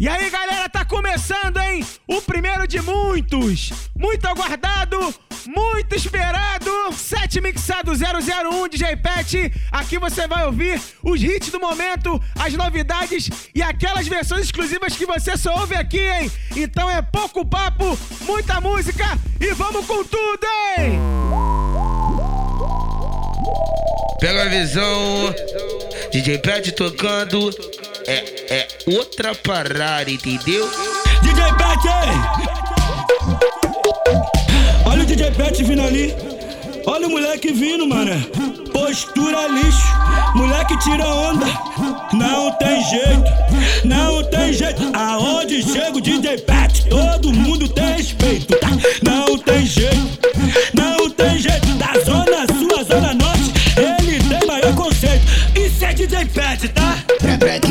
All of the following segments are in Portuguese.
E aí, galera, tá começando, hein? O primeiro de muitos, muito aguardado, muito esperado, Sete Mixado 001 DJ Pet. Aqui você vai ouvir os hits do momento, as novidades e aquelas versões exclusivas que você só ouve aqui, hein? Então é pouco papo, muita música e vamos com tudo, hein? Pega a visão, DJ Pet tocando, é, é outra parada, entendeu? DJ Pet, Olha o DJ Pet vindo ali. Olha o moleque vindo, mano. Postura lixo. Moleque tira onda. Não tem jeito. Não tem jeito. Aonde chega o DJ Pet, todo mundo tem respeito. Tá? Não tem jeito. Não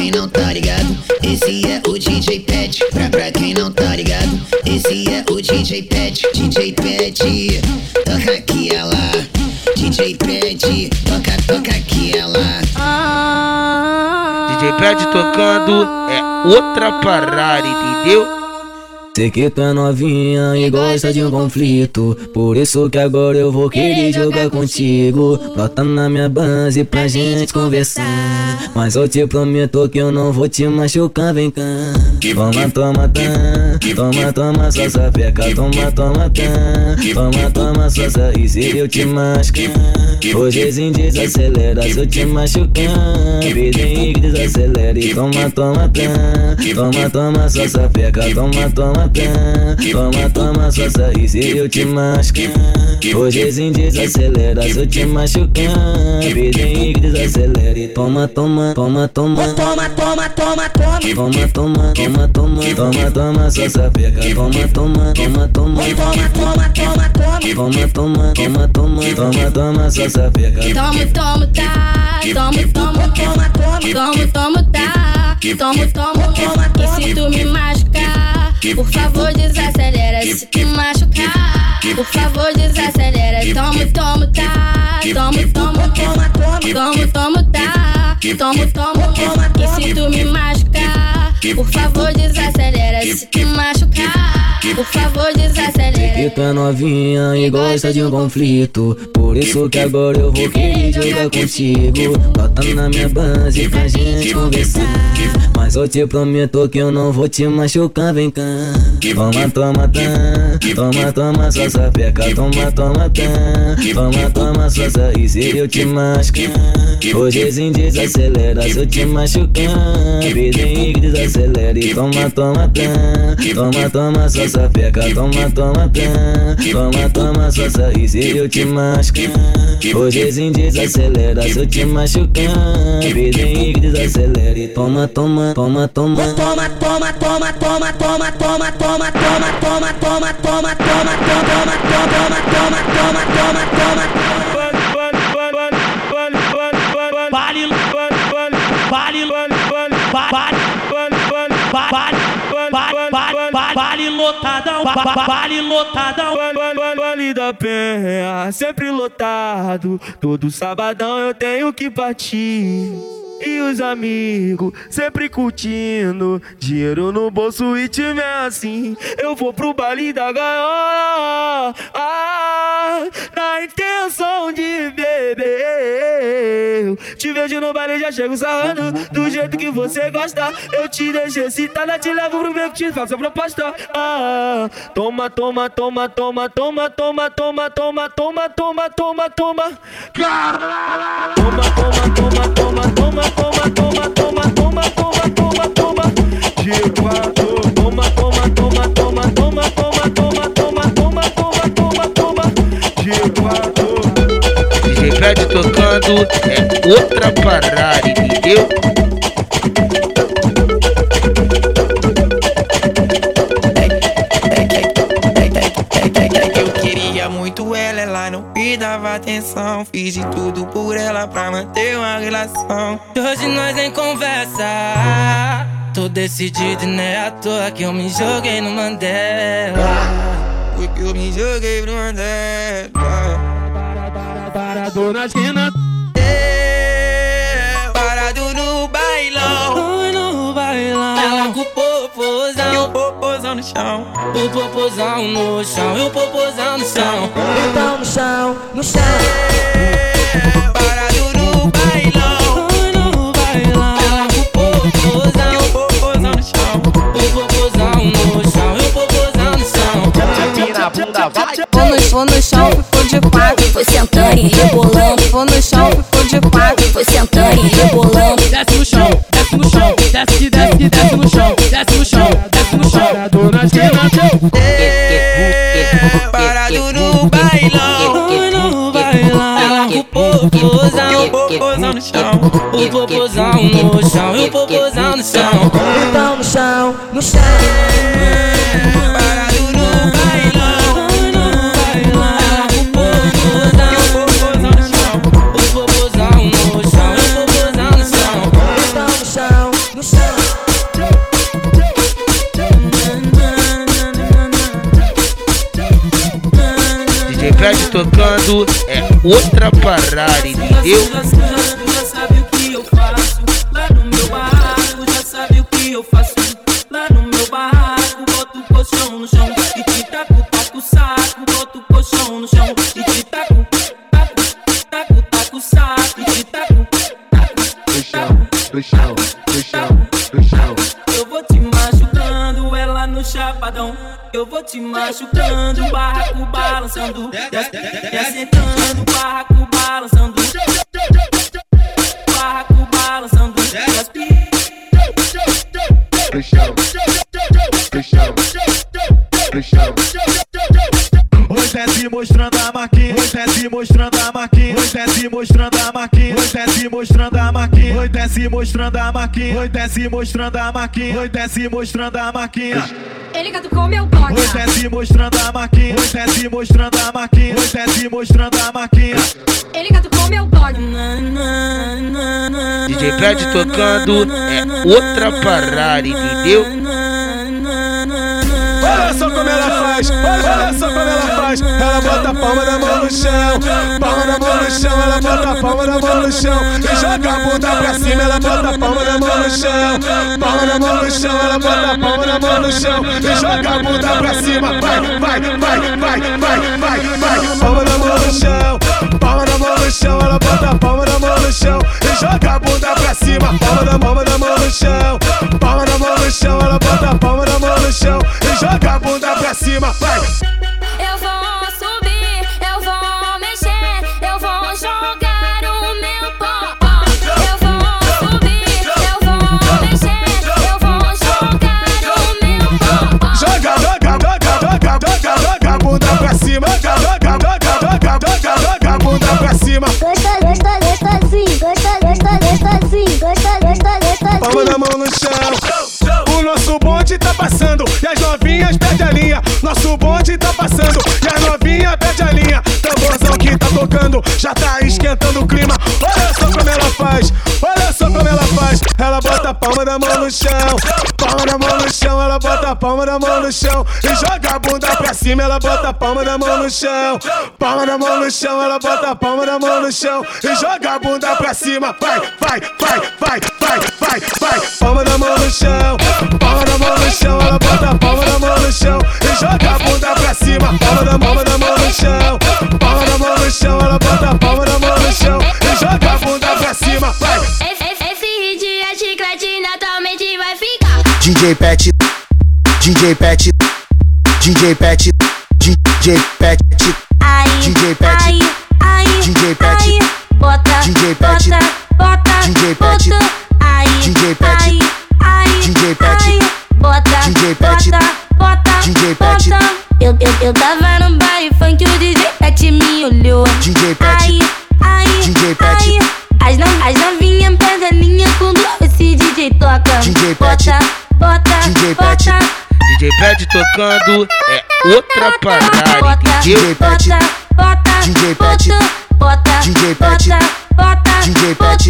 quem não tá ligado, esse é o DJ Pet. Pra, pra quem não tá ligado, esse é o DJ Pet. DJ Pet, toca aqui ela. DJ Pet, toca, toca aqui ela. DJ Pet tocando, é outra parada, entendeu? Sei que tá novinha e gosta de um conflito. Por isso que agora eu vou querer jogar contigo. Bota na minha base pra gente conversar. Mas eu te prometo que eu não vou te machucar, vem cá. Toma, toma, tá Toma, toma, só sapeca Toma, toma, tá Toma, toma, só e se eu te machucar Hoje em desacelera se eu te machucar. Vidinho que desacelere Toma, toma, tá Toma, toma, só sapeca Toma, toma, Toma, toma, só sair se eu te machucar Hoje em desacelera se eu te machucar Vidinho que desacelere Toma, toma, toma, toma Toma, toma, toma, toma Toma, toma, toma, toma Toma, toma, só sapeca Toma, toma, toma, toma Toma, toma, toma, toma Toma, toma, toma, toma Toma, toma, só sapeca Toma, toma, tá Toma, toma, toma, toma Toma, toma, tá Toma, toma, toma E se tu me machucar por favor, desacelera se tu machucar. Por favor, desacelera. Toma, toma, tá. Toma, toma, toma, toma, toma, tá. Toma, toma, toma. E se tu me machucar, por favor, desacelera se tu machucar. Por favor, desacelera. Que tá novinha e gosta de um conflito. Por isso que agora eu vou querer jogar contigo. Bota na minha base pra gente conversar. Mas eu te prometo que eu não vou te machucar, vem cá. Toma, toma, tá. Toma, toma, só sapeca. Toma, toma, tá. Toma, toma, só e se eu te machucar. Hoje em desacelera se eu te machucar. Vidinho que desacelere. Toma, toma, tá. Toma, toma, só sapeca. Toma, toma, tá. Toma, toma, só e se eu te machucar. Hoje em desacelera se eu te machucar. Vidinho que desacelere. Toma, toma, toma, toma. Toma, toma, toma, toma, toma, toma, toma, toma, toma, toma, toma, toma, toma, toma, toma, toma, toma, toma, toma. Vale, vale lotadão, Vale da Penha, sempre lotado. Todo sabadão eu tenho que partir. E os amigos sempre curtindo Dinheiro no bolso e tiver assim Eu vou pro baile da gaiola ah, Na intenção de beber Te vejo no baile já chego sarrando Do jeito que você gosta Eu te deixo excitada Te levo pro meu que te faço a proposta ah, Toma, toma, toma, toma, toma, toma, toma, toma, toma, toma, toma, toma Toma, toma, toma, toma, toma toma, Fred tocando é outra parada, entendeu? Eu queria muito ela, ela não me dava atenção. Fiz de tudo por ela pra manter uma relação. Hoje nós nem conversa. Tô decidido e não é à toa que eu me joguei no Mandela. Porque eu me joguei no Mandela. Parado na chão. O popozão no chão. E o popozão no chão. Então no chão, no chão. Parado no bailão. No bailão. Ela com o popozão. E o popozão no chão. O popozão no chão. E o popozão no chão. Vou no, vou no chão, ficou de quatro, foi sentando e rebolando. Vou no chão, ficou de quatro, foi sentando e rebolando. Desce no chão, desce no chão, desce desce desce no chão, desce no chão, no chão. Parado no bailão. No bailão. O popozão. O popozão no chão. O popozão no chão. O popozão no chão. Então no chão, no chão. Tocando é outra parada, entendeu? Desce mostrando a marquinha, hoje desce mostrando a marquinha, hoje desce mostrando a marquinha. Ele catucou meu toque. Hoje desce mostrando a marquinha, hoje desce mostrando a marquinha, hoje desce mostrando a marquinha. Ele catucou meu toque. DJ Pet tocando é outra parada, entendeu? Olha só faz, olha só como ela faz. Ela bota a palma da mão no chão, palma da mão no chão, ela bota a palma da mão no chão. E joga a bunda pra cima, ela bota a palma da mão no chão, palma da mão no chão, ela bota a palma da mão no chão. E joga a bunda pra cima, vai, vai, vai, vai, vai, vai, vai. Palma da mão no chão, palma da mão no chão, ela bota a palma da mão no chão. E joga a bunda pra cima, palma da palma da mão no chão, palma da mão no chão, ela bota a palma da mão no chão. E joga a bunda pra Nosso bonde tá passando e as novinhas perde a linha. Tamborzão que tá tocando já tá esquentando o clima. Olha só como ela faz, olha só como ela faz. Ela bota a palma da mão no chão, palma da mão no chão. Ela bota a palma da mão no chão e joga a bunda pra cima. Ela bota a palma da mão no chão, palma da mão no chão. Ela bota a palma da mão no chão e joga a bunda pra cima. Vai, vai, vai, vai, vai, vai, vai. Palma da mão no chão, palma da mão no chão. Ela bota a palma da mão no chão e joga a bunda pra cima. Palma da palma da mão no chão, palma da mão no chão. Ela bota a palma da mão no chão e joga a bunda pra cima. Vai. Esse, hit é chiclete, naturalmente vai ficar. DJ Pet, DJ Pet, DJ Pet, DJ Pet, Ai, DJ Pet, ai, ai, DJ Pet, ai, bota, DJ Pet, bota, bota, DJ Pet, bota, ai, DJ Pet, ai, ai, DJ Pet, ai, bota, DJ Pet, bota, bota, DJ Pet. Eu, eu, eu tava no baile funk, o DJ Pet me olhou. DJ Pet, Ai, ai, DJ Pet, as, no, as novinhas pega a linha quando esse DJ toca. DJ Pet, bota, bota, DJ bota, Pet, DJ Pet tocando é outra parada? DJ Pet, bota, DJ Pet, bota, DJ bota, DJ Pet.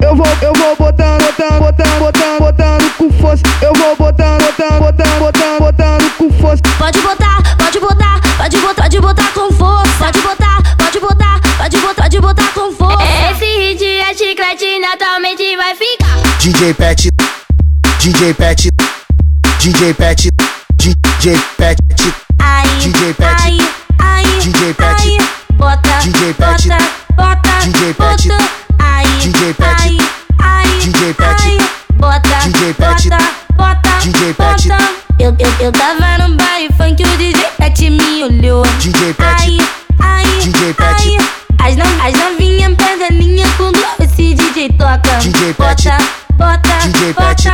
Eu vou, eu vou botando, botando, botando, botando, botando com força. Eu vou botando, botando, botando, botando, botando com força. Pode botar, pode botar, pode botar, pode botar com força. Pode botar, pode botar, pode botar, pode botar com força. Esse hit é chiclete, naturalmente vai ficar. DJ Pet, DJ Pet, DJ Pet, DJ Pet, Aí, DJ Pet, aí, aí, DJ Pet, aí, bota, DJ Pet, bota, bota, DJ Pet, bota, aí, DJ Pet, aí, aí, DJ Pet, aí, bota, DJ Pet, bota, bota, DJ Pet. Eu, eu, eu tava no baile funk, o DJ Pet me olhou. DJ Pet, Aí, aí, DJ Pet, aí, as, no, as novinhas pedalinha quando esse DJ toca. DJ Pet, bota, bota, DJ. Pet.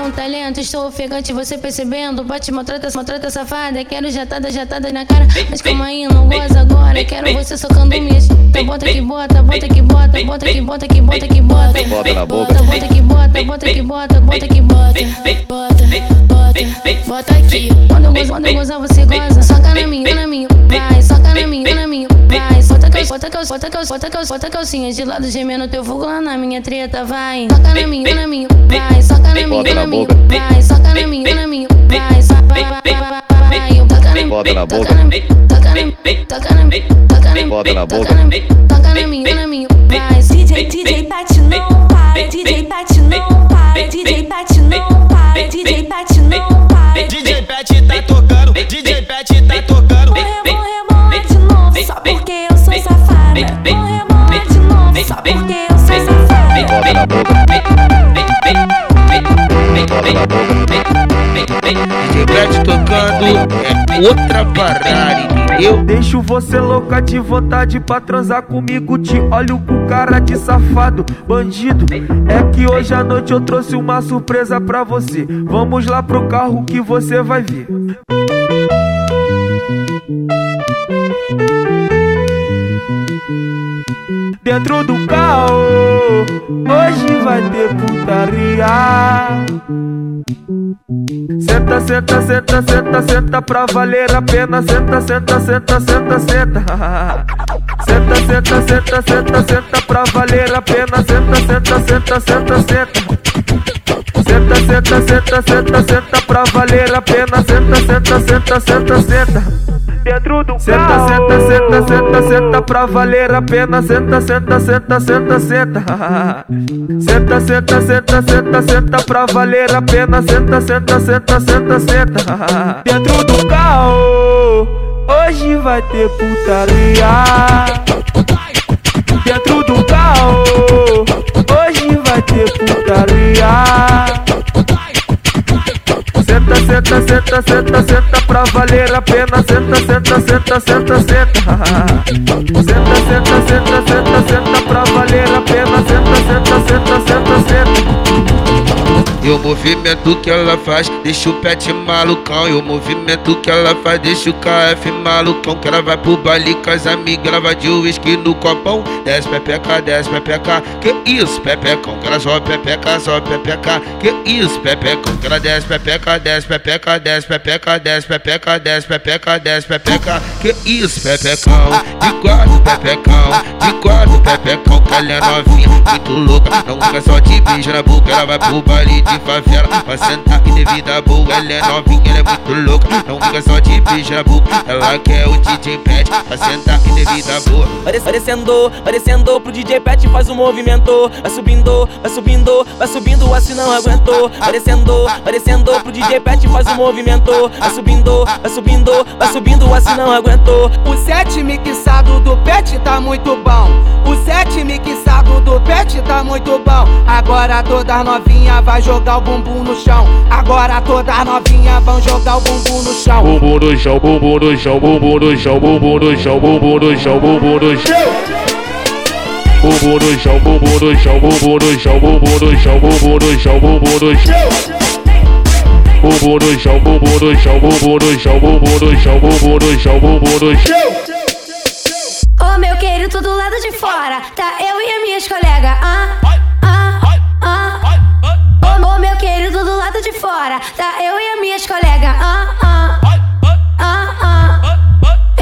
Com talento. Estou ofegante, você percebendo. Bate, maltrata, maltrata safada. Quero jatada, jatada na cara. Mas calma aí, não goza agora. Quero você socando minhas. Então bota que bota, bota que bota, bota que bota que bota que bota. Bota na boca. Bota que bota, bota que bota, bota que bota. Bota, bota, bota aqui. Quando eu gozo, quando eu gozar, você goza. Soca na minha, na minha. Vai, soca na minha, na minha. Vai, bota calcinha, bota calcinha, bota calcinha, bota calcinha, bota calcinha de lado gemendo teu fogo lá na minha treta, vai. Soca na minha, na minha. Vai, soca na minha, na na minha. Vai, soca na minha, na minha. Vai, soca, vai, vai, vai, vai, vai. Eu toca na minha, Bota na boca. toca na minha, toca na minha, toca na minha, na minha, Bota na boca. toca na minha, toca na minha, na minha. Vai, DJ, DJ bate não para, DJ bate não para, DJ bate não para, DJ bate não para. DJ Pet tá tocando, DJ Pet tá tocando. Porque eu sou safada. Vou rebolar de novo, só porque eu sou safada. Pet tocando é outra parada, entendeu? Deixo você louca de vontade pra transar comigo. Te olho com cara de safado, bandido. É que hoje à noite eu trouxe uma surpresa pra você. Vamos lá pro carro que você vai ver. Dentro do carro, hoje vai ter putaria. Senta, senta, senta, senta, senta pra valer a pena. Senta, senta, senta, senta, senta. Senta, senta, senta, senta, senta pra valer a pena. Senta, senta, senta, senta, senta. Senta, senta, senta, senta, senta pra valer a pena. Senta, senta, senta, senta, senta. Dentro do senta, senta, senta, senta, senta pra valer a pena. Senta, senta, senta, senta, senta. Senta, senta, senta, senta, senta pra valer a pena. Senta, senta, senta, senta, senta. Dentro do carro, hoje vai ter putaria. Dentro do carro, hoje vai ter putaria. Senta, senta, senta, senta, pra valer a pena. Senta, senta, senta, senta, senta. Senta, senta, senta, senta, senta pra valer a pena. Senta, senta, senta, senta, senta. E o movimento que ela faz deixa o pet malucão. E o movimento que ela faz deixa o KF malucão. Que ela vai pro baile com as amigas, ela vai de uísque no copão. Desce pepeca, desce pepeca. Que isso, pepecão? Que ela sobe pepeca, sobe pepeca. Que isso, pepecão? Que ela desce pepeca, desce pepeca, desce pepeca, desce pepeca, desce pepeca, desce pepeca. Que isso, pepecão? De quatro, pepecão. De quatro, pepecão. Que ela é novinha, muito louca. Não fica só de beijo na boca, ela vai pro baile de favela Pra sentar e ter vida boa Ela é novinha, ela é muito louca. Não fica só de beijo na boca Ela quer o DJ Pet Pra sentar e ter vida boa Parecendo, parecendo pro DJ Pet faz um movimento. Vai subindo, vai subindo, vai subindo assim não aguentou. Parecendo, parecendo pro DJ Pet faz um movimento. Vai subindo, vai subindo, vai subindo assim não aguentou. O set mixado do pet tá muito bom. O set mixado do pet tá muito bom. Agora todas novinha vai jogar o bumbum no chão. Agora todas novinha vão jogar o bumbum no chão. Bumbum no chão, bumbum no chão, bumbum no chão, bumbum no chão, bumbum no chão, bumbum no chão. Bumbum no chão, bumbum no chão, bumbum no chão, bumbum no chão, bumbum no chão, bumbum no chão. Bumbum no chão, bumbum no chão, bumbum no chão, bumbum no chão, bumbum no chão, bumbum no chão. Ô meu querido do lado de fora, tá eu e as minhas colegas. Ah, ah, ah. Ô meu querido do lado de fora, tá eu e as minhas colegas. Ah, ah, ah, ah.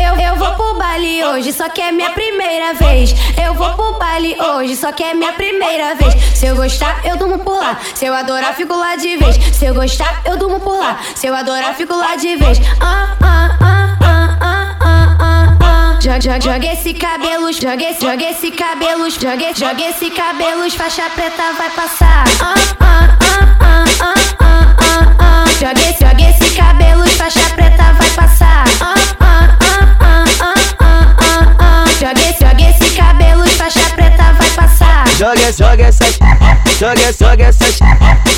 Eu, eu vou pro baile hoje, só que é minha primeira vez. Eu vou pro baile hoje, só que é minha primeira vez. Se eu gostar, eu durmo por lá. Se eu adorar, fico lá de vez. Se eu gostar, eu durmo por lá. Se eu adorar, fico lá de vez. Ah, ah, ah, ah, ah, ah, ah, ah. Joga, joga, joga esse cabelo, joga esse, joga esse cabelo, Joga, joga esse cabelo e faixa preta vai passar. Joga, joga esse cabelo e faixa preta vai passar. Joga, joga essas, joga, joga essas.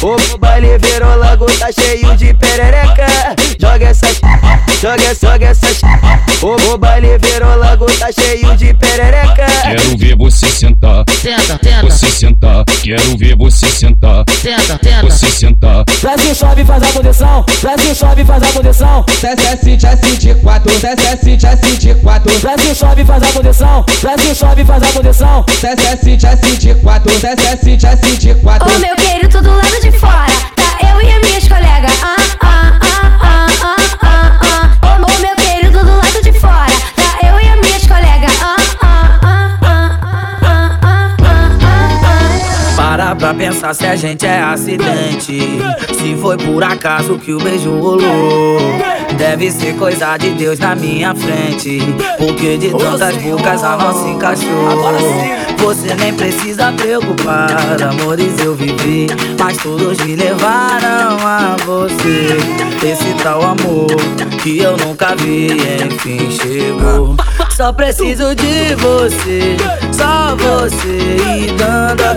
O baile virou logo tá cheio de perereca. Joga essas, joga, joga essas. O baile virou logo tá cheio de perereca ver você sentar, Tenta, tenta, você sentar. Quero ver você sentar, tenta, tenta. você sentar. Brasil chove, faz a posição. Brasil chove, faz a posição. CSS, CSS 4, CSS, CSS 4, Brasil chove, faz a posição. Brasil chove, faz a posição. CSS, CSS 4, CSS, CSS 4. Pensar se a gente é acidente. Se foi por acaso que o beijo rolou. Deve ser coisa de Deus na minha frente. Porque de tantas bocas a nossa encaixou. Você nem precisa preocupar. Amores eu vivi, mas todos me levaram a você. Esse tal amor que eu nunca vi, enfim chegou. Só preciso de você, só você e dando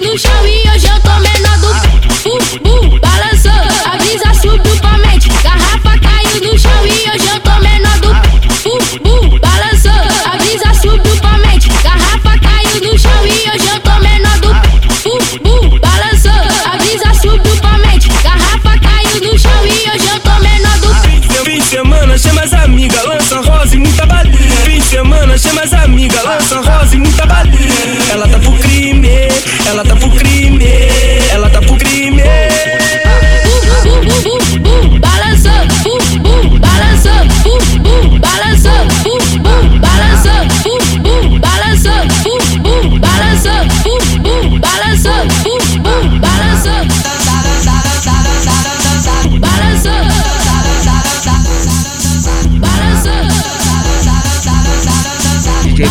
no chão e eu semana, chama as amigas, lança rosa e muita balinha. Ela tá pro crime, ela tá pro crime,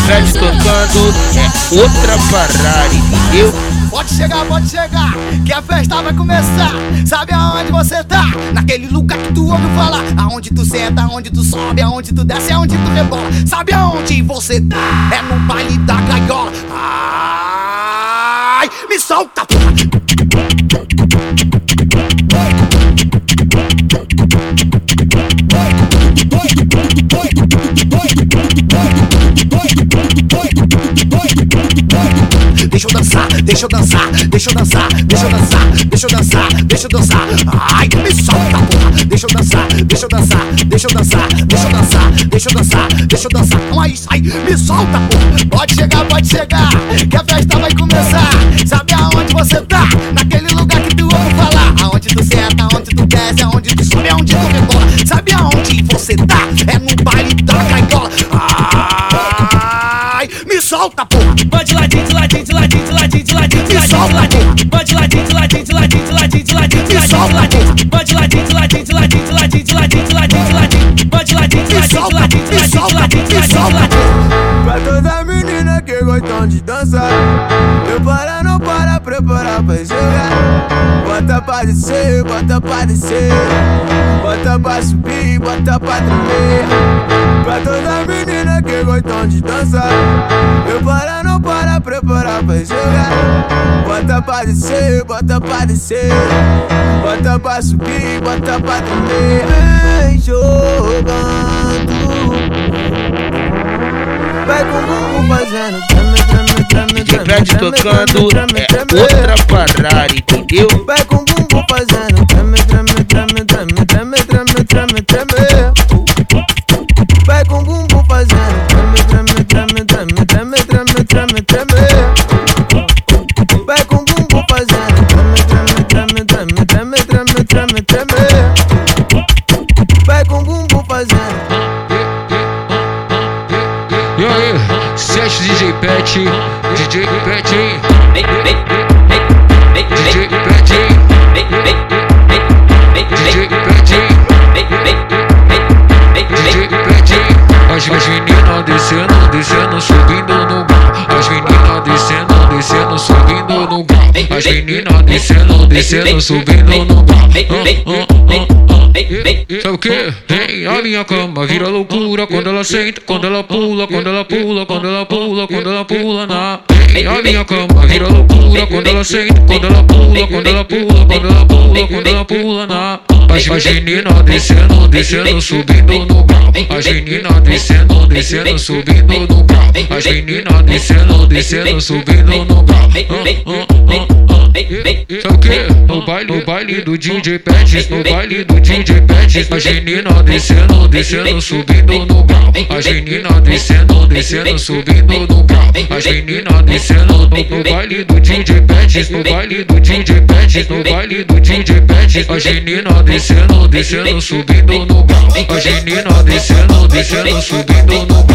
Fred tocando é outra parada, entendeu? Pode chegar, pode chegar, que a festa vai começar. Sabe aonde você tá? Naquele lugar que tu ouve falar. Aonde tu senta, aonde tu sobe, aonde tu desce, aonde tu rebola. Sabe aonde você tá? É no baile da gaiola. Ai, me solta. Deixa eu dançar, deixa eu dançar, deixa eu dançar, deixa eu dançar, deixa eu dançar, deixa eu dançar. Ai, me solta, porra. Deixa eu dançar, deixa eu dançar, deixa eu dançar, deixa eu dançar, deixa eu dançar, deixa eu dançar. Então aí, sai, me solta, porra. Pode chegar, pode chegar, que a festa vai começar. Sabe aonde você tá? Naquele lugar que tu ouve falar. Aonde tu senta, aonde tu desce, aonde tu sobe, aonde tu rebola. Sabe aonde você tá? É no baile da gaiola. Ai, me solta, porra. Vai de ladinho, de ladinho, de ladinho, de ladinho, de ladinho, de ladinho, de ladinho. Vai de ladinho, de ladinho, de ladinho, de ladinho, de ladinho, de ladinho. Vai de ladinho, de ladinho, de ladinho, de ladinho, de ladinho, de ladinho, de ladinho. Vai de ladinho, de ladinho, de ladinho, de ladinho, de ladinho, de ladinho. Pra toda menina que gostam de dançar Eu para, não para, preparar pra jogar Bota pra descer, bota pra descer Bota pra subir, bota pra tremer Pra toda menina que gostam de dançar. Eu para, não para, preparar pra jogar. Bota pra descer, bota pra descer. Bota pra subir, bota pra tremer Vem jogando. Vai com o bumbum fazendo treme, treme, treme, DJ treme, Fred treme, tocando é outra parada, entendeu? Vai com o bumbum fazendo treme, treme, treme, podcast DJ Pet, DJ Pet. As meninas descendo, descendo, subindo no. Ah, ah, ah, ah. Sabe o que? Vem a minha cama, vira loucura quando ela senta, quando ela pula, quando ela pula, quando ela pula, quando ela pula na. Vem a minha cama, vira loucura quando ela senta, quando ela pula, quando ela pula, quando ela pula, quando ela pula na. As as meninas descendo, descendo, subindo no grau. As meninas descendo, descendo, subindo no grau. As meninas descendo, descendo, subindo no grau. Ah, ah, ah, ah. O que? No baile, no baile do DJ Pets, no baile do DJ Pets, as meninas descendo, descendo, subindo no grau. As meninas descendo, descendo, subindo no grau. As meninas descendo no, no baile do DJ Pets, no baile do DJ Pets, no baile do DJ Pets, as meninas descendo, descendo, subindo no grau. As meninas descendo, descendo, subindo no grau.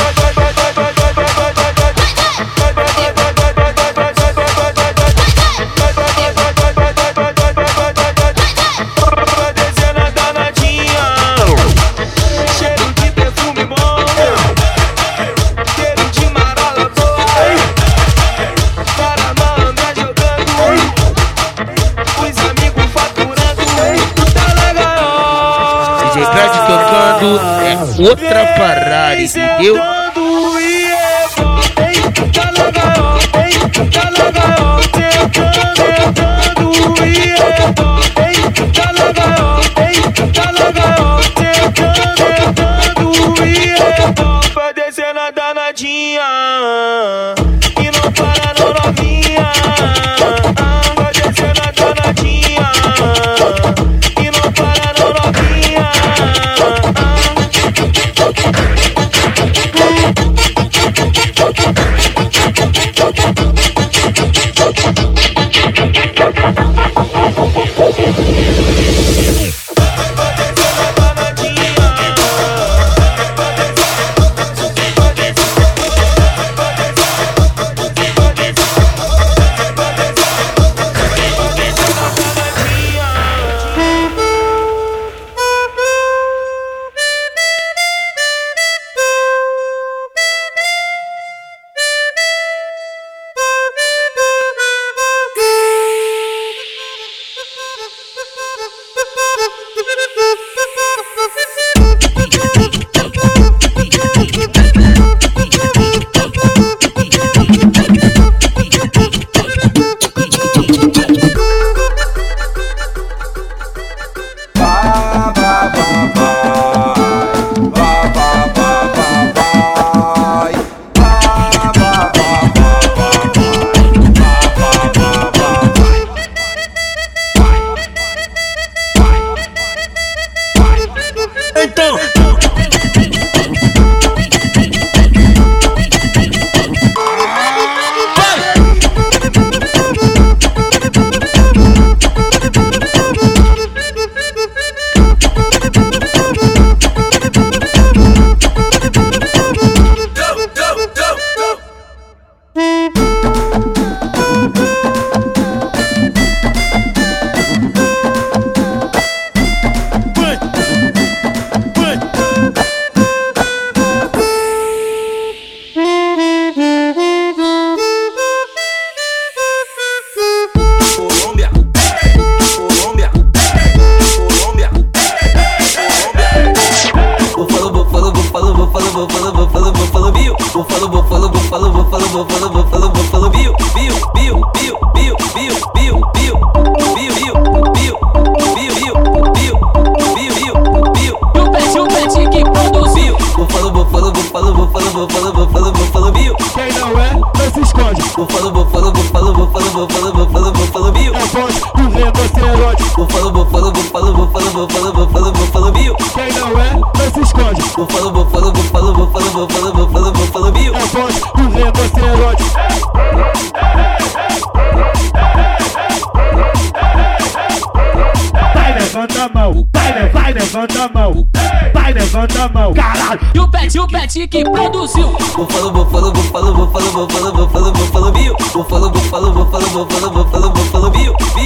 DJ tocando é outra parada, entendeu? Vai bufalo, bufalo, bufalo, bufalo, biu. É voz do rinoceronte. Bufalo, bufalo, bufalo, bufalo, bufalo, bufalo, bufalo, bill. Quem não é, não se esconde. Bufalo, bufalo, bufalo, bufalo, bufalo, bufalo, bufalo, bill. É voz do rinoceronte. Vai, levanta a mão. Vai, le- vai, levanta a mão. Vai, levanta a mão. Caralho. E o pet, o pet que produziu. Bufalo, bufalo, bufalo, bufalo, bufalo, bufalo, bufalo, bill. Bufalo, bufalo, bufalo, bufalo, bufalo, bufalo, bill. Bill, bill,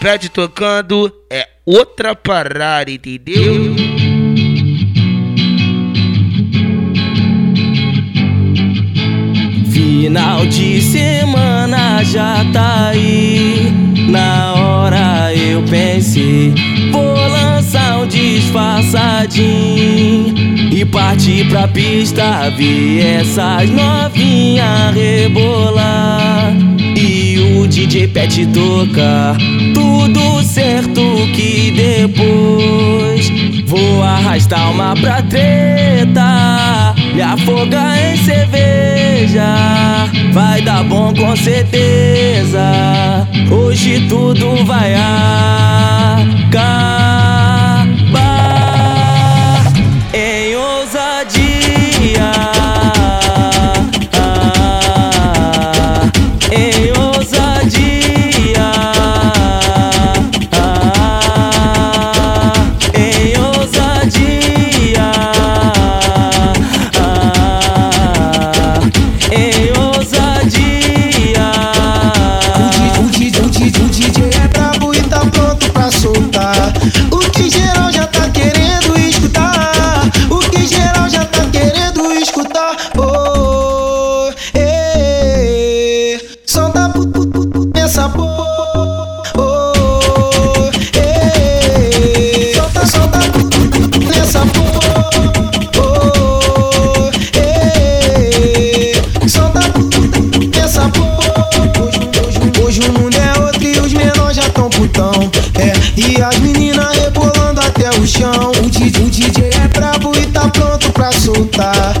Pet tocando é outra parada, entendeu? Final de semana já tá aí. Na hora eu pensei, vou lançar um disfarçadinho e partir pra pista ver essas novinhas rebolar. E o DJ Pet tocar tudo certo que depois vou arrastar uma pra treta, me afogar em cerveja. Vai dar bom com certeza. Hoje tudo vai acabar mundo é outro e os menores já tão putão. É, e as meninas rebolando até o chão. O DJ, o DJ é brabo e tá pronto pra soltar.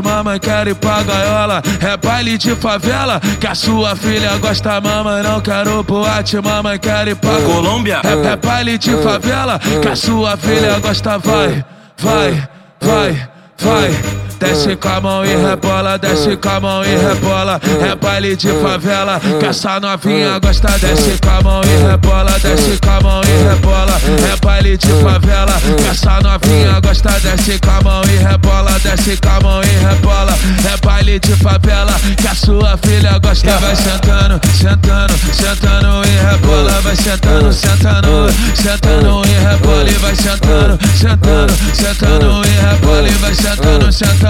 Mamãe quero ir pra gaiola. É baile de favela que a sua filha gosta. Mamãe não quero boate, mamãe quero ir pra Colômbia? É, é baile de favela que a sua filha gosta. Vai, vai, vai, vai. Desce com a mão e rebola, desce com a mão e rebola. É baile de favela que essa novinha gosta. Desce com a mão e rebola, desce com a mão e rebola. É baile de favela que essa novinha gosta. Desce com a mão e rebola, desce com a mão e rebola. É baile de favela que a sua filha gosta. Vai sentando, sentando, sentando e rebola. Vai sentando, sentando, sentando e rebola. E vai sentando, sentando, sentando e rebola. E vai sentando, sentando.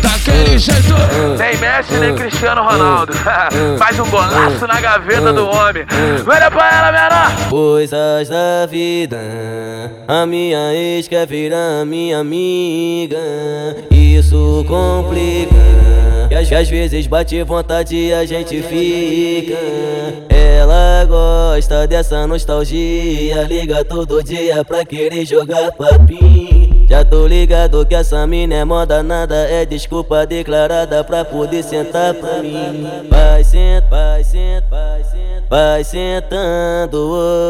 Daquele jeito. Nem Messi, nem Cristiano Ronaldo. Faz um golaço na gaveta do homem. Olha pra ela, menor. Coisas da vida, a minha ex quer virar minha amiga. Isso complica. E às, às vezes bate vontade e a gente fica. Ela gosta dessa nostalgia. Liga todo dia pra querer jogar papinho. Já tô ligado que essa mina é moda, nada é desculpa declarada pra poder sentar pra mim. Vai, senta, vai, senta, vai, senta. Vai sentando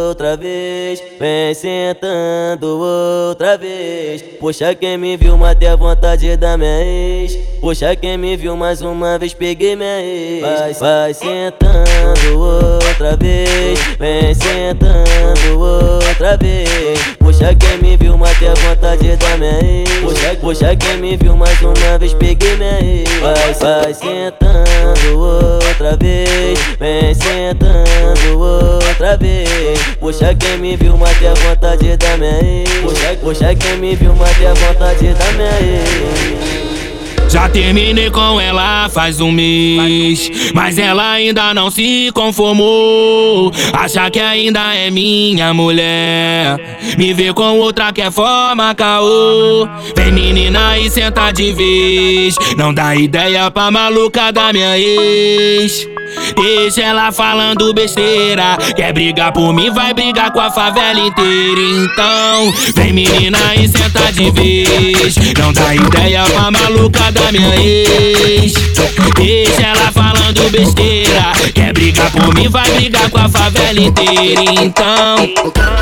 outra vez, vem sentando outra vez. Puxa quem me viu, matei a vontade da minha ex. Puxa quem me viu mais uma vez, peguei minha ex. Vai, vai sentando outra vez, vem sentando outra vez. Puxa quem me viu, matei a vontade da minha ex. Puxa, puxa quem me viu mais uma vez, peguei minha ex. Vai, vai sentando outra vez, vem sentando outra vez. Puxa quem me viu, matei a vontade da minha ex. Puxa quem me viu, matei a vontade da minha ex. Já terminei com ela faz um mês, mas ela ainda não se conformou. Acha que ainda é minha mulher. Me vê com outra que é forma caô. Vem menina e senta de vez. Não dá ideia pra maluca da minha ex. Deixa ela falando besteira. Quer brigar por mim, vai brigar com a favela inteira. Então, vem menina e senta de vez. Não dá ideia pra maluca da minha ex. Deixa ela falando besteira. Quer brigar por mim, vai brigar com a favela inteira. Então.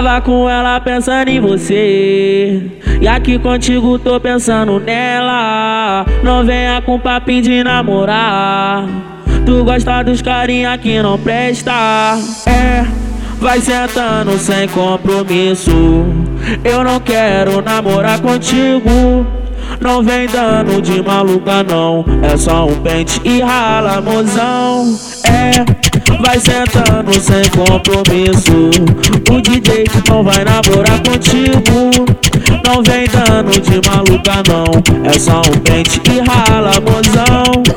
Tava com ela pensando em você. E aqui contigo tô pensando nela. Não venha com papinho de namorar. Tu gosta dos carinha que não presta. É, vai sentando sem compromisso. Eu não quero namorar contigo. Não vem dando de maluca não É só um pente e rala mozão É, vai sentando sem compromisso. O DJ não vai namorar contigo. Não vem dando de maluca não. É só um pente e rala mozão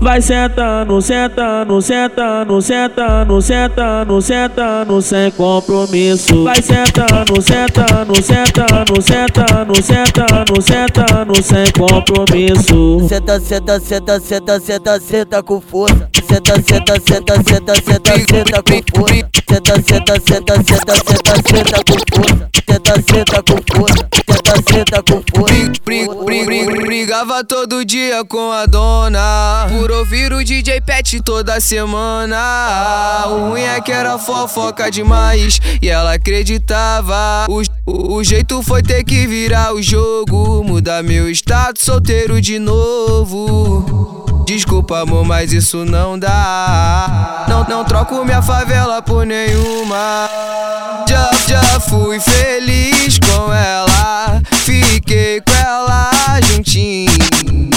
Vai sentando, sentando, sentando, sentando, sentando, sentando sem compromisso Vai sentando, sentando, sentando, sentando, sentando, sentando sem compromisso Senta, senta, senta, senta, senta, senta com força. Senta, senta, senta, senta, senta, senta com força. Senta, senta, senta, senta, senta, senta com força. Senta, senta com força. Com força. Brig- brig- brig- Brigava todo dia com a dona. Por ouvir o DJ Pet toda semana. O ruim é que era fofoca demais E ela acreditava. O, o, o jeito foi ter que virar o jogo Mudar meu status solteiro de novo Desculpa amor, mas isso não dá. Não, não troco minha favela por nenhuma. Já, já fui feliz com ela. Fiquei com ela juntinho.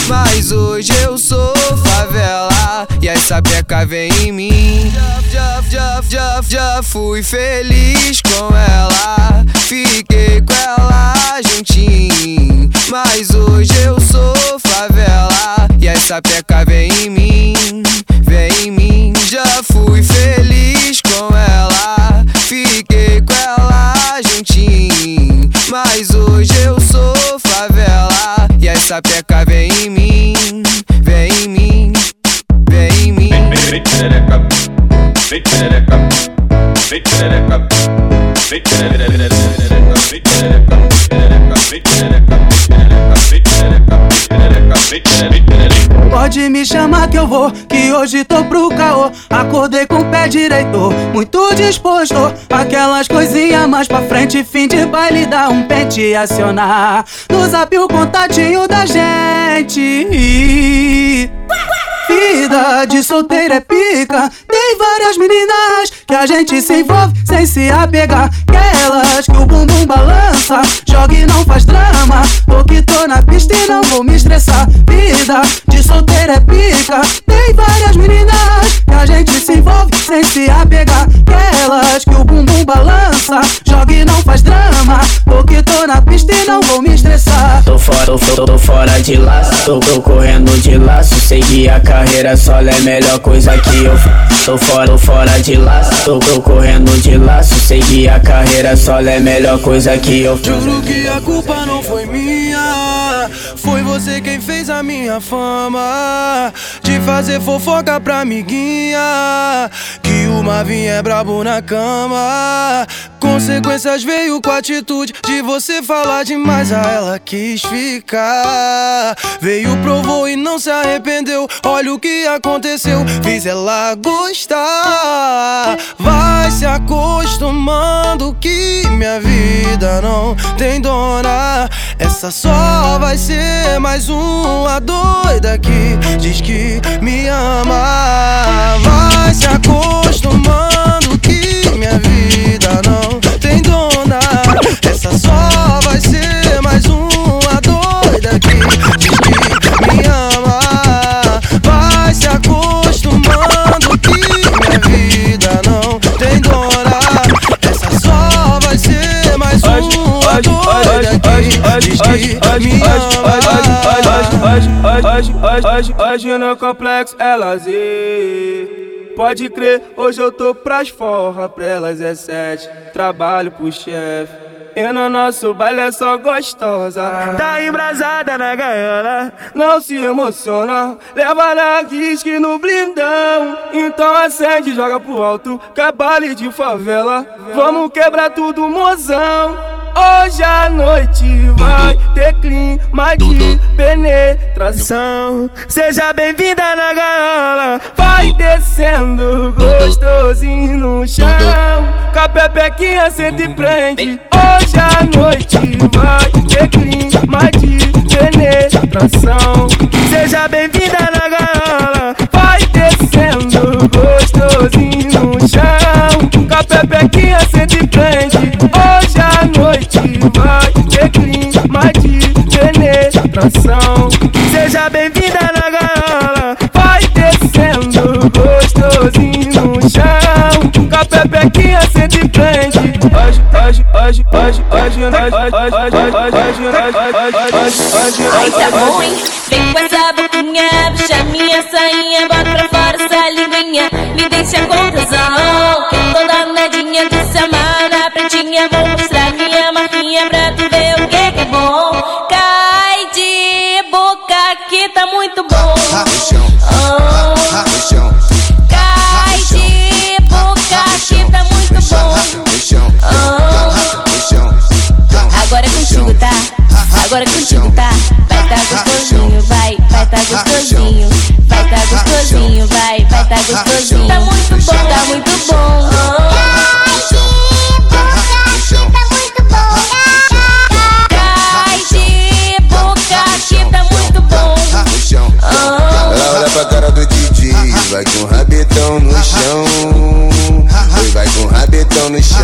Mas hoje eu sou favela. E as sapeca vem em mim. Já, já, já, já fui feliz com ela. Fiquei com ela juntinho. Mas hoje eu sou favela. E as sapeca vem em mim Vem em mim. Já fui feliz com ela Fiquei com ela juntinho Mas hoje eu sou favela. E as sapeca vem em mim Vem em mim Vem em mim. Vem vem vem vem vem vem vem Pode me chamar que eu vou, que hoje tô pro caô. Acordei com o pé direito, muito disposto. Aquelas coisinhas mais pra frente, fim de baile, dá um pente e acionar. No zap o contatinho da gente. Vida de solteira é pica. Tem várias meninas que a gente se envolve sem se apegar. Aquelas que o bumbum balança, joga e não faz drama. Tô que tô na pista e não vou me estressar. Vida de solteira é pica. Tem várias meninas que a gente se envolve sem se apegar. Aquelas que o bumbum balança, joga e não faz drama. Tô que tô na pista e não vou me estressar. Tô fora, tô, tô, tô fora de laço, tô, tô correndo de laço. Sei que a carreira solo é a melhor coisa que eu faço. Tô fora, tô fora de laço, tô, tô correndo de laço. Sei que a carreira solo é a melhor coisa que eu. Juro que a culpa não foi minha. Foi você quem fez a minha fama. De fazer fofoca pra amiguinha. Que o Marvin é brabo na cama. Consequências veio com a atitude de você falar demais. A ela quis ficar. Veio, provou e não se arrependeu. Olha o que aconteceu. Fiz ela gostar. Vai se acostumando que minha vida não tem dona. Essa só vai ser mais uma doida que diz que me ama. Vai se acostumando que minha vida não Hoje, hoje, hoje, hoje no complexo é lazer. Pode crer, hoje eu tô pras forra, pra elas é sete. Trabalho pro chefe. E no nosso baile é só gostosa. Tá embrasada na gaiola, não se emociona. Leva na risque no blindão. Então acende joga pro alto. Cabale de favela. Vamos quebrar tudo, mozão. Hoje à noite vai ter clima de penetração. Seja bem-vinda na gaiola. Vai descendo gostosinho no chão. Com a pepequinha e prende. Hoje à noite vai ter clima de penetração. Seja bem-vinda na gaiola. Vai descendo gostosinho no chão. Com a pepequinha e prende. Ter clima de penetração. Seja bem-vinda na gaiola. Vai descendo gostosinho no chão. Com a pepequinha senta e prende. Hoje, hoje, hoje, hoje, hoje, hoje, hoje, hoje, hoje, hoje, hoje, Ai, tá bom, hein? Vem com essa boquinha, puxa minha sainha, bota pra fora essa linguinha, me deixa com tesão. Marquinha pra tu ver o que que é bom. Cai de boca que tá muito bom. Oh. Cai de boca que tá muito bom. Oh. Agora é contigo, tá? Agora é contigo, tá? Vai tá gostosinho, vai, vai tá gostosinho. Vai tá gostosinho, vai, vai tá gostosinho. Tá muito bom, tá muito bom. Vai com o rabetão no chão. Oi, vai com o rabetão no chão,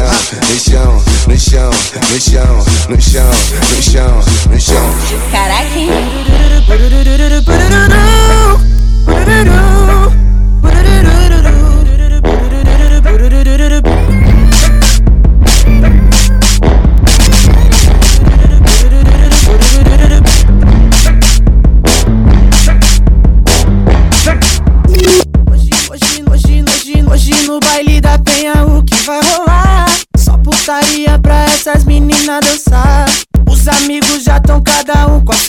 no chão, no chão, no chão, no chão, no chão, no chão. Caraca, hein?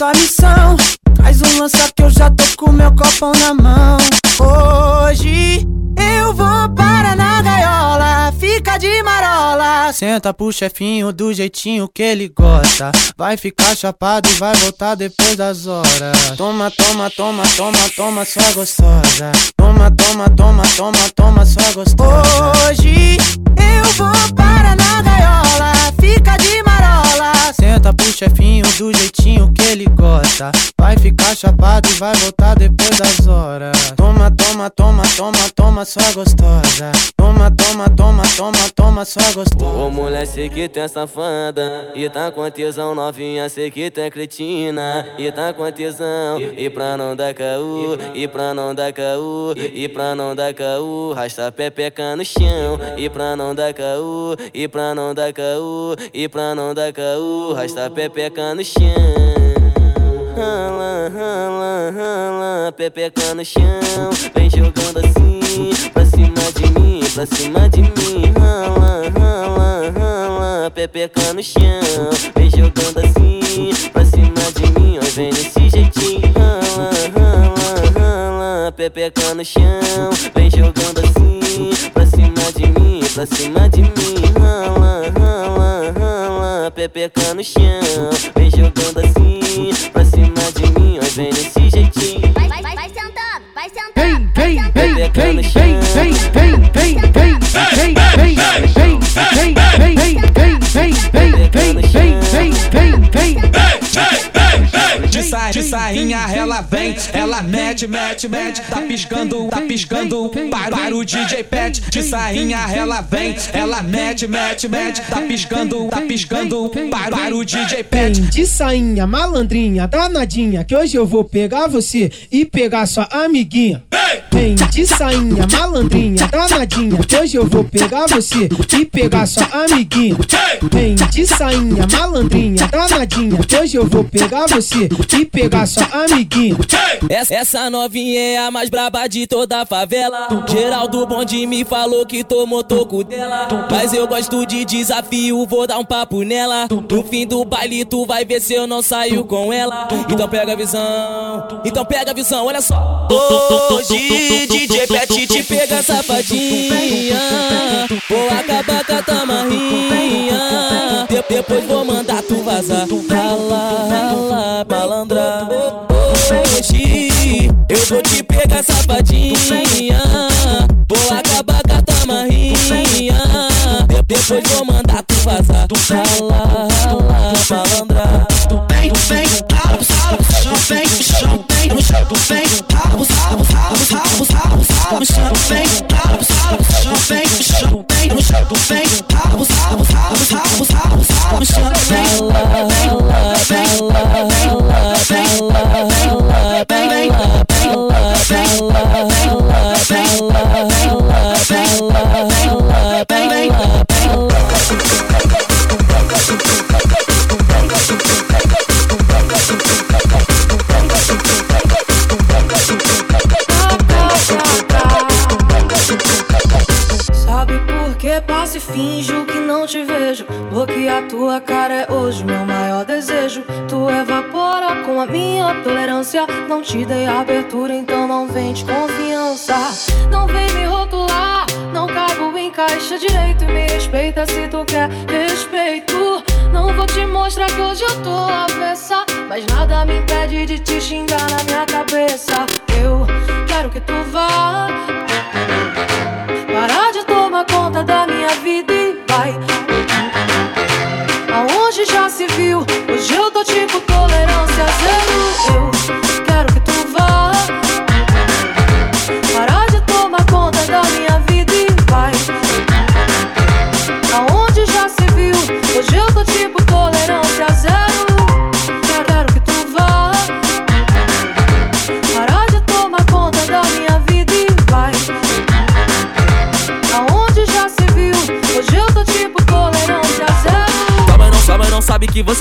Cada com a sua missão. Traz um lança que eu já tô com meu copão na mão. Hoje eu vou para na gaiola, fica de marola. Senta pro chefinho do jeitinho que ele gosta. Vai ficar chapado e vai voltar depois das horas. Toma, toma, toma, toma, toma, sua gostosa. Toma, toma, toma, toma, toma, sua gostosa. Hoje eu vou para na gaiola, fica de marola. Senta pro chefinho do jeitinho que ele gosta. Vai ficar chapado e vai voltar depois das horas. Toma, toma, toma, toma, toma, sua gostosa. Toma, toma, toma, toma, toma, sua gostosa. Ô mulher, sei que é safada E tá com tesão novinha, sei que é cretina E tá com tesão E pra não dar caô E pra não dar caô E pra não dar caô Rasta pepeca no chão E pra não dar caô E pra não dar caô E pra não dar caô Rasta a pepeca no chão. Rala, rala, rala, pepeca no chão, vem jogando assim, pra cima de mim, pra cima de mim, rala, rala, rala, pepeca no chão, vem jogando assim, pra cima de mim, ó, vem desse jeitinho, rala, rala, rala, pepeca no chão, vem jogando assim, pra cima de mim, pra cima de mim, rala, rala, rala, pepeca no chão, vem jogando assim, pra cima de mim, ó, vem desse jeitinho. Vai, vai, vai, vai sentando, vai sentando. Vem, vem, vem, Pepeca vem, no vem, chão. vem, vem, vem, vem, vem, vem, vem, vem, vem, vem, vem, vem, De, sa de sainha ela vem, ela mete, mete, mete, tá piscando, tá piscando, para, o DJ Pet. De sainha ela vem, ela mete, mete, mete, tá piscando, tá piscando, para, o DJ Pet. Vem de sainha, malandrinha, danadinha, que hoje eu vou pegar você e pegar sua amiguinha. Vem de sainha, malandrinha, danadinha, que hoje eu vou pegar você e pegar sua amiguinha. Vem de sainha, malandrinha, danadinha, que hoje eu vou pegar você e pegar sua amiguinha. Essa, essa novinha é a mais braba de toda a favela. Geraldo Bonde me falou que tomou toco dela. Mas eu gosto de desafio, vou dar um papo nela. No fim do baile, tu vai ver se eu não saio com ela. Então pega a visão, então pega a visão, olha só. Hoje, DJ Pet te pega safadinha. Vou acabar com a tua marrinha. De- depois vou mandar tu vazar. Rala, rala, malandra. Hoje eu vou te pegar safadinha. Vou acabar com a tua marrinha. Depois vou mandar tu vazar. Tu rala, rala, malandra. Tu vem, tu vem, tá rala, rala, chão, vem, chão, vem, no chão, tu vem, rala, rala, rala, rala, rala, rala, chão, vem, tá rala, rala, chão, vem, chão, vem, no chão, tu vem, rala, rala, rala, rala, rala, chão, vem. Não te dei abertura, então não vem de confiança. Não vem me rotular, não caibo em caixa direito. E me respeita se tu quer respeito. Não vou te mostrar que hoje eu tô avessa. Mas nada me impede de te xingar na minha cabeça. Eu quero que tu vá.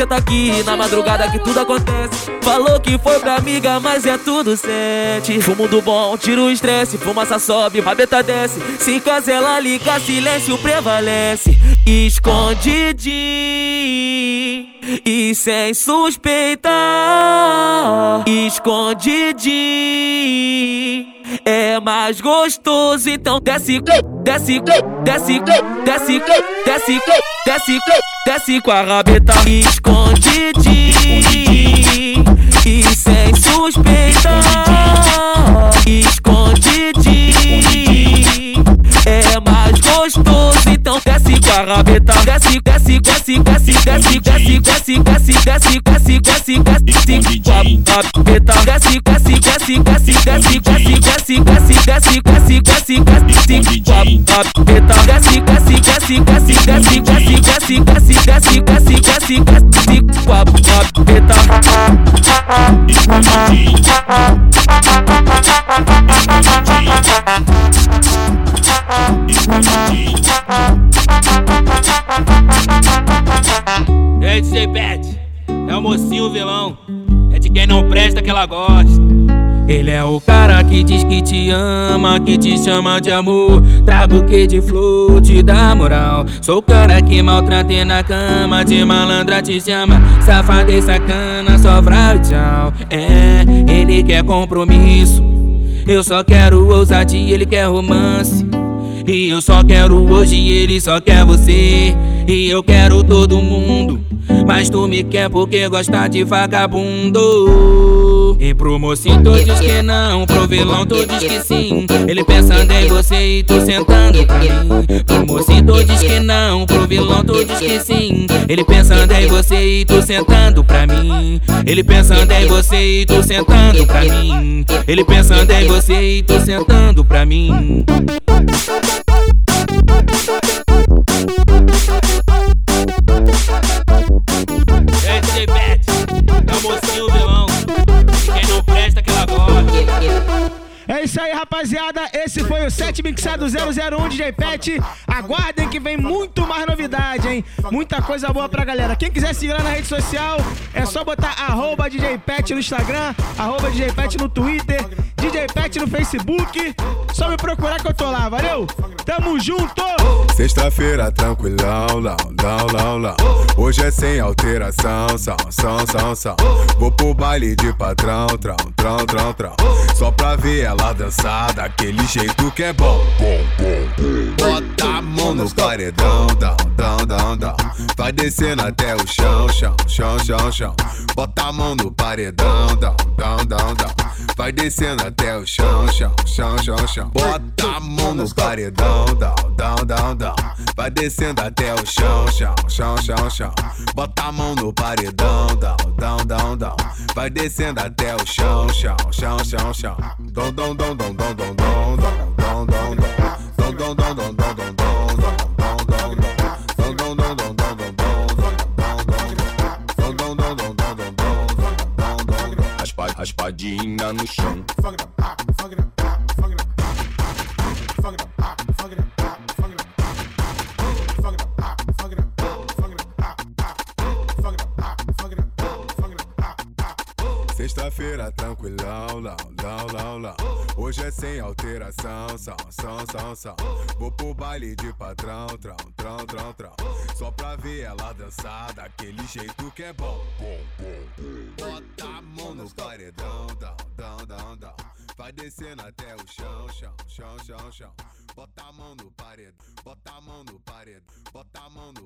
Você tá aqui Na madrugada que tudo acontece. Falou que foi pra amiga, mas é tudo sete. Fumo do bom, tira o estresse Fumaça sobe, rabeta desce. Se casela liga, silêncio prevalece. Escondidinho E sem suspeita Escondidinho É mais gostoso Então desce, desce, desce, desce, desce, desce, desce com a rabeta Escondidinho E sem suspeita Escondidinho a rabeta Desce, desce, desce, desce, desce, desce, desce, desce, desce, desce, desce, desce rabeta Desce, desce, desce, desce, desce, desce, desce, desce, desce, desce, desce, desce rabeta Desce, desce, desce, desce, desce, desce, desce, desce, desce, desce, desce, desce com a rabeta E aí, DJ Pet? É o mocinho vilão. É de quem não presta que ela gosta. Ele é o cara que diz que te ama, que te chama de amor. Dá buquê de flor, te dá moral. Sou o cara que maltrata na cama, de malandra te chama. Safada e sacana, só e tchau. É, ele quer compromisso. Eu só quero ousadia, ele quer romance. E eu só quero hoje, ele só quer você. E eu quero todo mundo. Mas tu me quer porque gosta de vagabundo. E pro mocinho tu diz que não, pro vilão tu diz que sim. Ele pensando em você e tu sentando pra mim. Pro mocinho tu diz que não, pro vilão tu diz que sim. Ele pensando em você e tu sentando pra mim. Ele pensando em você e tu sentando pra mim. Ele pensando em você e tu sentando pra mim. Rapaziada. Esse foi o 7 Mixado 001 DJ Pet. Aguardem que vem muito mais novidade, hein? Muita coisa boa pra galera. Quem quiser seguir lá na rede social, é só botar arroba DJ Pet no Instagram, arroba DJ Pet no Twitter, DJ Pet no Facebook. Só me procurar que eu tô lá, valeu? Tamo junto! Sexta-feira tranquilão, lão, lão, lão. Hoje é sem alteração, são, são, são, são. Vou pro baile de patrão, trão, trão, trão, trão. Só pra ver ela dançar daquele jeito que é bom. Bota a mão no paredão, dão, dão, dão, dão. Vai descendo até o chão, chão, chão, chão, chão. Bota a mão no paredão, dão, dão, dão, dão. Vai descendo até o chão, chão, chão, chão, chão. Bota a mão no paredão, dão, dão, dão, dão. Vai descendo até o chão, chão, chão, chão, chão. Bota a mão no paredão, dão, dão, dão, dão. Vai descendo até o chão, chão, chão, chão, chão. Dom, dom, dom, dom, dom, dom, dom, dom, dom. Dom, dom, dom, dom, dom, dom, dom, dom, raspadinha no chão. Fuck it up, fuck it up, fuck it up, fuck it up. Sexta-feira tranquilão, lão, lão, lão, lão. Hoje é sem alteração, são, são, são, são. Vou pro baile de patrão, trão, trão, trão, trão. Só pra ver ela dançar daquele jeito que é bom. Bota a mão no paredão, dão, dão, dão, dão. Vai descendo até o chão, chão, chão, chão, chão. Bota a mão no paredão, bota a mão no paredão, bota a mão no